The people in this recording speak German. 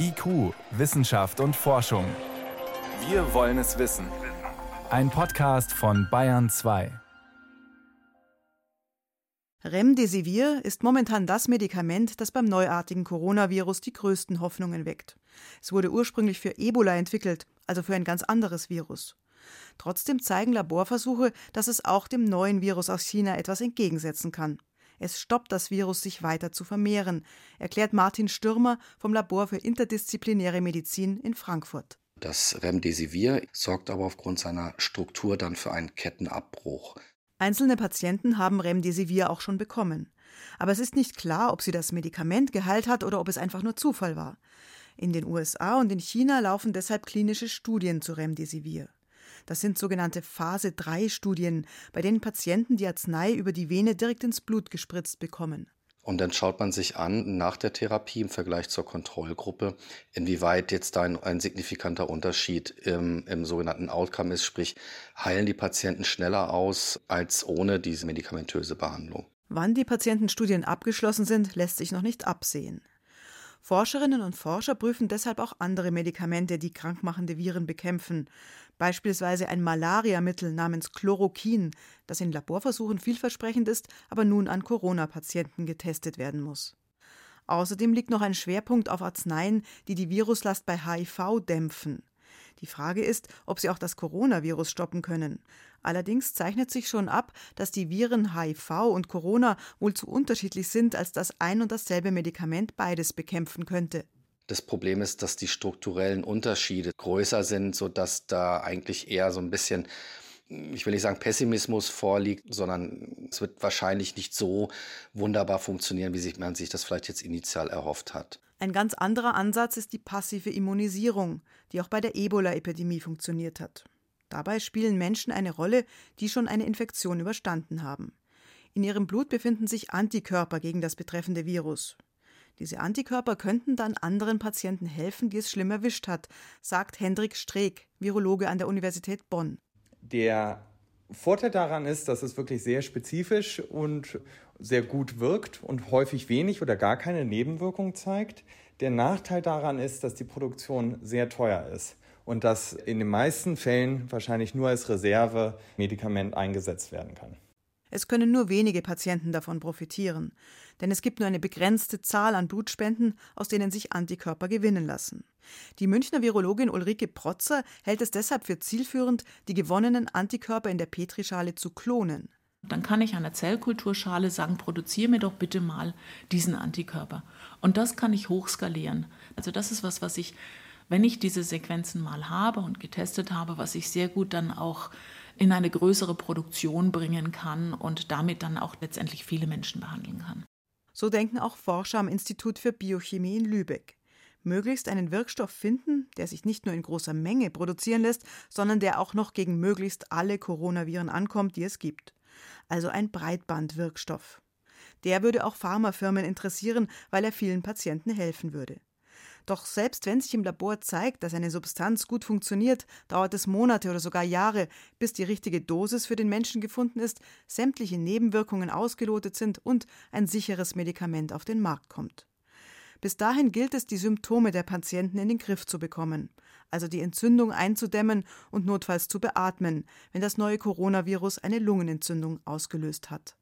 IQ, Wissenschaft und Forschung. Wir wollen es wissen. Ein Podcast von Bayern 2. Remdesivir ist momentan das Medikament, das beim neuartigen Coronavirus die größten Hoffnungen weckt. Es wurde ursprünglich für Ebola entwickelt, also für ein ganz anderes Virus. Trotzdem zeigen Laborversuche, dass es auch dem neuen Virus aus China etwas entgegensetzen kann. Es stoppt das Virus, sich weiter zu vermehren, erklärt Martin Stürmer vom Labor für interdisziplinäre Medizin in Frankfurt. Das Remdesivir sorgt aber aufgrund seiner Struktur dann für einen Kettenabbruch. Einzelne Patienten haben Remdesivir auch schon bekommen. Aber es ist nicht klar, ob sie das Medikament geheilt hat oder ob es einfach nur Zufall war. In den USA und in China laufen deshalb klinische Studien zu Remdesivir. Das sind sogenannte Phase 3 Studien, bei denen Patienten die Arznei über die Vene direkt ins Blut gespritzt bekommen. Und dann schaut man sich an, nach der Therapie im Vergleich zur Kontrollgruppe, inwieweit jetzt da ein, ein signifikanter Unterschied im, im, sogenannten Outcome ist, sprich, heilen die Patienten schneller aus als ohne diese medikamentöse Behandlung. Wann die Patientenstudien abgeschlossen sind, lässt sich noch nicht absehen. Forscherinnen und Forscher prüfen deshalb auch andere Medikamente, die krankmachende Viren bekämpfen. Beispielsweise ein Malariamittel namens Chloroquin, das in Laborversuchen vielversprechend ist, aber nun an Corona-Patienten getestet werden muss. Außerdem liegt noch ein Schwerpunkt auf Arzneien, die die Viruslast bei HIV dämpfen. Die Frage ist, ob sie auch das Coronavirus stoppen können. Allerdings zeichnet sich schon ab, dass die Viren HIV und Corona wohl zu unterschiedlich sind, als dass ein und dasselbe Medikament beides bekämpfen könnte. Das Problem ist, dass die strukturellen Unterschiede größer sind, sodass da eigentlich eher so ein bisschen ich will nicht sagen Pessimismus vorliegt, sondern es wird wahrscheinlich nicht so wunderbar funktionieren, wie man sich das vielleicht jetzt initial erhofft hat. Ein ganz anderer Ansatz ist die passive Immunisierung, die auch bei der Ebola-Epidemie funktioniert hat. Dabei spielen Menschen eine Rolle, die schon eine Infektion überstanden haben. In ihrem Blut befinden sich Antikörper gegen das betreffende Virus. Diese Antikörper könnten dann anderen Patienten helfen, die es schlimm erwischt hat, sagt Hendrik Streeck, Virologe an der Universität Bonn. Der Vorteil daran ist, dass es wirklich sehr spezifisch und sehr gut wirkt und häufig wenig oder gar keine Nebenwirkung zeigt. Der Nachteil daran ist, dass die Produktion sehr teuer ist und dass in den meisten Fällen wahrscheinlich nur als Reservemedikament eingesetzt werden kann. Es können nur wenige Patienten davon profitieren, denn es gibt nur eine begrenzte Zahl an Blutspenden, aus denen sich Antikörper gewinnen lassen. Die Münchner Virologin Ulrike Protzer hält es deshalb für zielführend, die gewonnenen Antikörper in der Petrischale zu klonen. Dann kann ich an der Zellkulturschale sagen, produziere mir doch bitte mal diesen Antikörper. Und das kann ich hochskalieren. Also das ist was, was ich, wenn ich diese Sequenzen mal habe und getestet habe, was ich sehr gut dann auch in eine größere Produktion bringen kann und damit dann auch letztendlich viele Menschen behandeln kann. So denken auch Forscher am Institut für Biochemie in Lübeck. Möglichst einen Wirkstoff finden, der sich nicht nur in großer Menge produzieren lässt, sondern der auch noch gegen möglichst alle Coronaviren ankommt, die es gibt. Also ein Breitbandwirkstoff. Der würde auch Pharmafirmen interessieren, weil er vielen Patienten helfen würde. Doch selbst wenn sich im Labor zeigt, dass eine Substanz gut funktioniert, dauert es Monate oder sogar Jahre, bis die richtige Dosis für den Menschen gefunden ist, sämtliche Nebenwirkungen ausgelotet sind und ein sicheres Medikament auf den Markt kommt. Bis dahin gilt es, die Symptome der Patienten in den Griff zu bekommen, also die Entzündung einzudämmen und notfalls zu beatmen, wenn das neue Coronavirus eine Lungenentzündung ausgelöst hat.